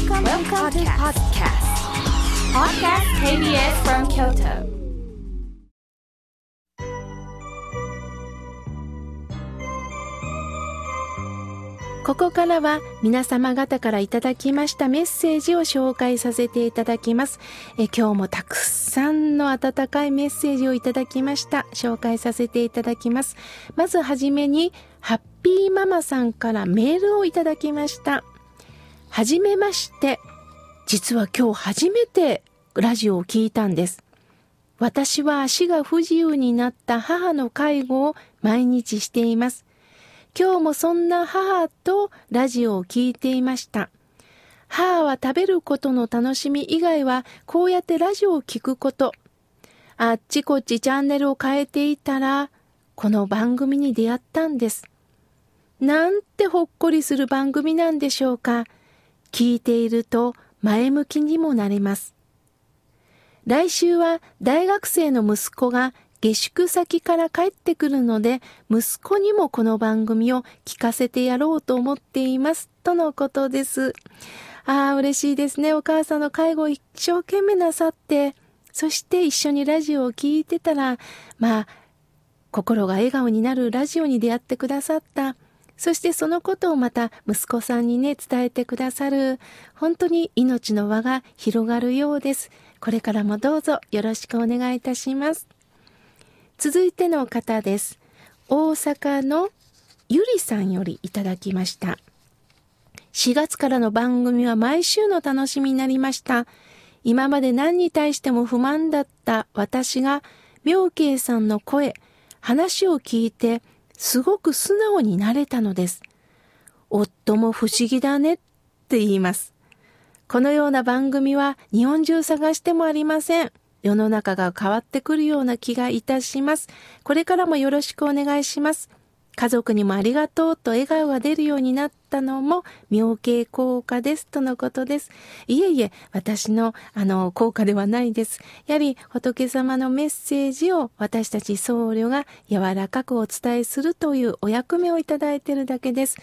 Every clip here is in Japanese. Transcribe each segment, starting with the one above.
Welcome, Welcome to podcast. Podcast KBS from Kyoto. ここからは皆様方からいただきましたメッセージを紹介させていただきます。え今日もたくさんの温かいメッセージをいただきました。紹介させていただきます。まずはじめに、ハッピーママさんからメールをいただきました。はじめまして。実は今日初めてラジオを聞いたんです。私は足が不自由になった母の介護を毎日しています。今日もそんな母とラジオを聞いていました。母は食べることの楽しみ以外はこうやってラジオを聞くこと。あっちこっちチャンネルを変えていたら、この番組に出会ったんです。なんてほっこりする番組なんでしょうか。聞いていると前向きにもなれます。来週は大学生の息子が下宿先から帰ってくるので、息子にもこの番組を聞かせてやろうと思っています。とのことです。ああ、嬉しいですね。お母さんの介護を一生懸命なさって、そして一緒にラジオを聴いてたら、まあ、心が笑顔になるラジオに出会ってくださった。そしてそのことをまた息子さんにね、伝えてくださる。本当に命の輪が広がるようです。これからもどうぞよろしくお願いいたします。続いての方です。大阪のゆりさんよりいただきました。4月からの番組は毎週の楽しみになりました。今まで何に対しても不満だった私が、妙慶さんの声、話を聞いて、すごく素直になれたのです。夫も不思議だねって言います。このような番組は日本中探してもありません。世の中が変わってくるような気がいたします。これからもよろしくお願いします。家族にもありがとうと笑顔が出るようになったのも妙計効果ですとのことです。いえいえ、私のあの効果ではないです。やはり仏様のメッセージを私たち僧侶が柔らかくお伝えするというお役目をいただいているだけです。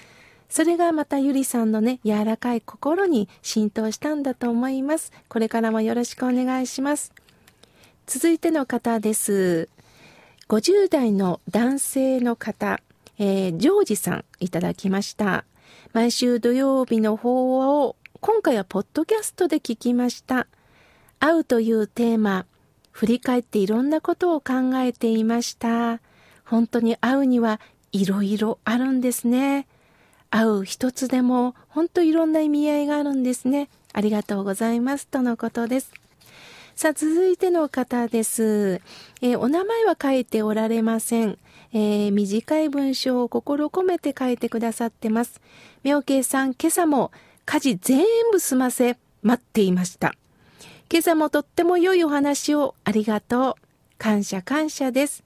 それがまたゆりさんのね、柔らかい心に浸透したんだと思います。これからもよろしくお願いします。続いての方です。50代の男性の方、えー、ジョージさんいただきました。毎週土曜日の方を今回はポッドキャストで聞きました。会うというテーマ、振り返っていろんなことを考えていました。本当に会うにはいろいろあるんですね。会う一つでも本当いろんな意味合いがあるんですね。ありがとうございます。とのことです。さあ、続いての方です。えー、お名前は書いておられません。えー、短い文章を心込めて書いてくださってます。妙慶さん、今朝も家事全部済ませ、待っていました。今朝もとっても良いお話をありがとう。感謝感謝です。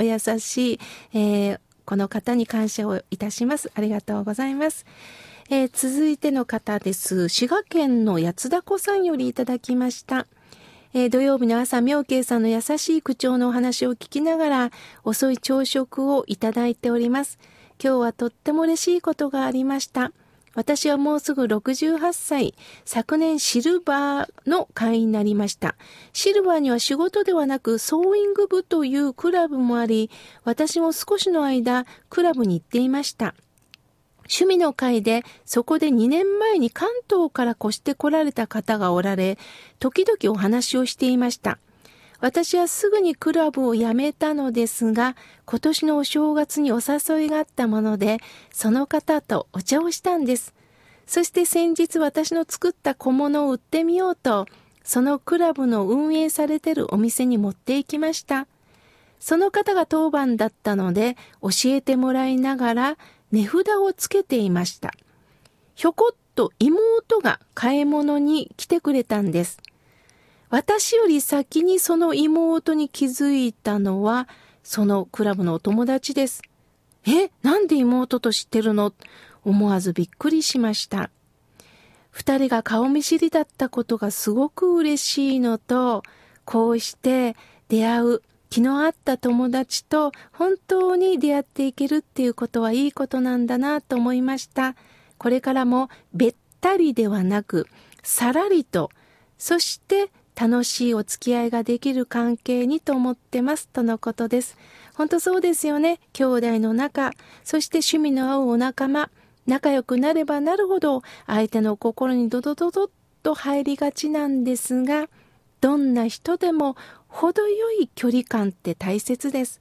お優しい、えー、この方に感謝をいたします。ありがとうございます。えー、続いての方です。滋賀県の八田子さんよりいただきました。えー、土曜日の朝、妙慶さんの優しい口調のお話を聞きながら、遅い朝食をいただいております。今日はとっても嬉しいことがありました。私はもうすぐ68歳、昨年シルバーの会員になりました。シルバーには仕事ではなくソーイング部というクラブもあり、私も少しの間クラブに行っていました。趣味の会で、そこで2年前に関東から越して来られた方がおられ、時々お話をしていました。私はすぐにクラブを辞めたのですが、今年のお正月にお誘いがあったもので、その方とお茶をしたんです。そして先日私の作った小物を売ってみようと、そのクラブの運営されてるお店に持って行きました。その方が当番だったので、教えてもらいながら、値札をつけていました。ひょこっと妹が買い物に来てくれたんです。私より先にその妹に気づいたのは、そのクラブのお友達です。え、なんで妹と知ってるの？思わずびっくりしました。二人が顔見知りだったことがすごく嬉しいのと、こうして出会う気の合った友達と本当に出会っていけるっていうことはいいことなんだなと思いました。これからもべったりではなく、さらりと、そして楽しいお付き合いができる関係にと思ってますとのことです。本当そうですよね。兄弟の仲、そして趣味の合うお仲間、仲良くなればなるほど相手の心にドドドドッと入りがちなんですが、どんな人でも程よい距離感って大切です。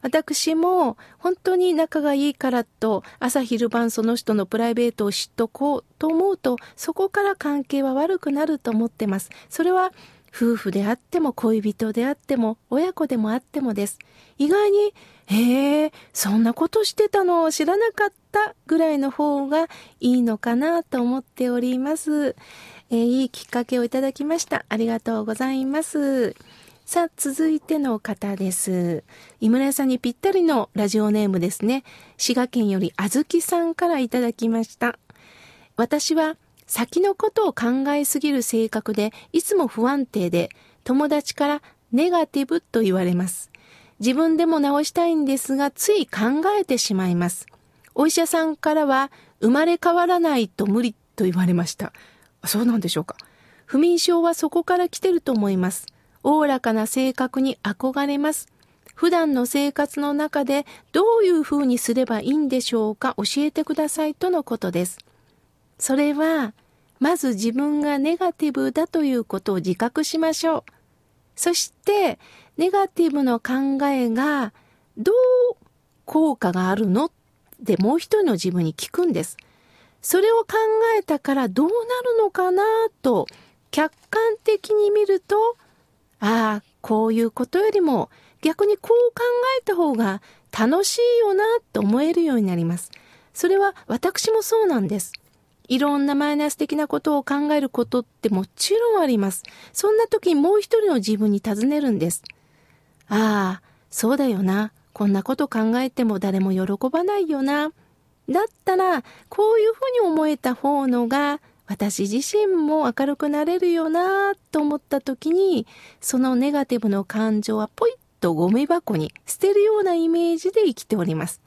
私も本当に仲がいいからと朝昼晩その人のプライベートを知っとこうと思うとそこから関係は悪くなると思ってます。それは夫婦であっても恋人であっても親子でもあってもです。意外に、へえ、そんなことしてたの？を知らなかったぐらいの方がいいのかなと思っております。えー、いいきっかけをいただきました。ありがとうございます。さあ、続いての方です。井村屋さんにぴったりのラジオネームですね。滋賀県よりあずきさんからいただきました。私は先のことを考えすぎる性格で、いつも不安定で、友達からネガティブと言われます。自分でも直したいんですが、つい考えてしまいます。お医者さんからは、生まれ変わらないと無理と言われました。そうなんでしょうか。不眠症はそこから来てると思います。おおらかな性格に憧れます。普段の生活の中でどういうふうにすればいいんでしょうか教えてくださいとのことです。それは、まず自分がネガティブだということを自覚しましょう。そして、ネガティブの考えがどう効果があるのってもう一人の自分に聞くんです。それを考えたからどうなるのかなと客観的に見るとああ、こういうことよりも逆にこう考えた方が楽しいよなと思えるようになります。それは私もそうなんです。いろんなマイナス的なことを考えることってもちろんあります。そんな時にもう一人の自分に尋ねるんです。ああ、そうだよな。こんなこと考えても誰も喜ばないよな。だったら、こういうふうに思えた方のが私自身も明るくなれるよなと思った時に、そのネガティブの感情はポイッとゴミ箱に捨てるようなイメージで生きております。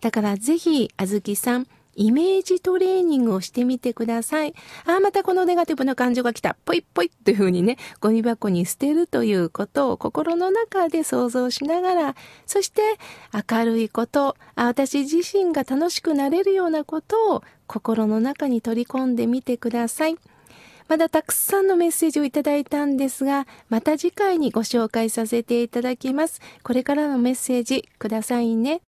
だからぜひ、あずきさん、イメージトレーニングをしてみてください。ああ、またこのネガティブな感情が来た。ぽいぽいっていう風にね、ゴミ箱に捨てるということを心の中で想像しながら、そして明るいこと、あ私自身が楽しくなれるようなことを心の中に取り込んでみてください。まだたくさんのメッセージをいただいたんですが、また次回にご紹介させていただきます。これからのメッセージくださいね。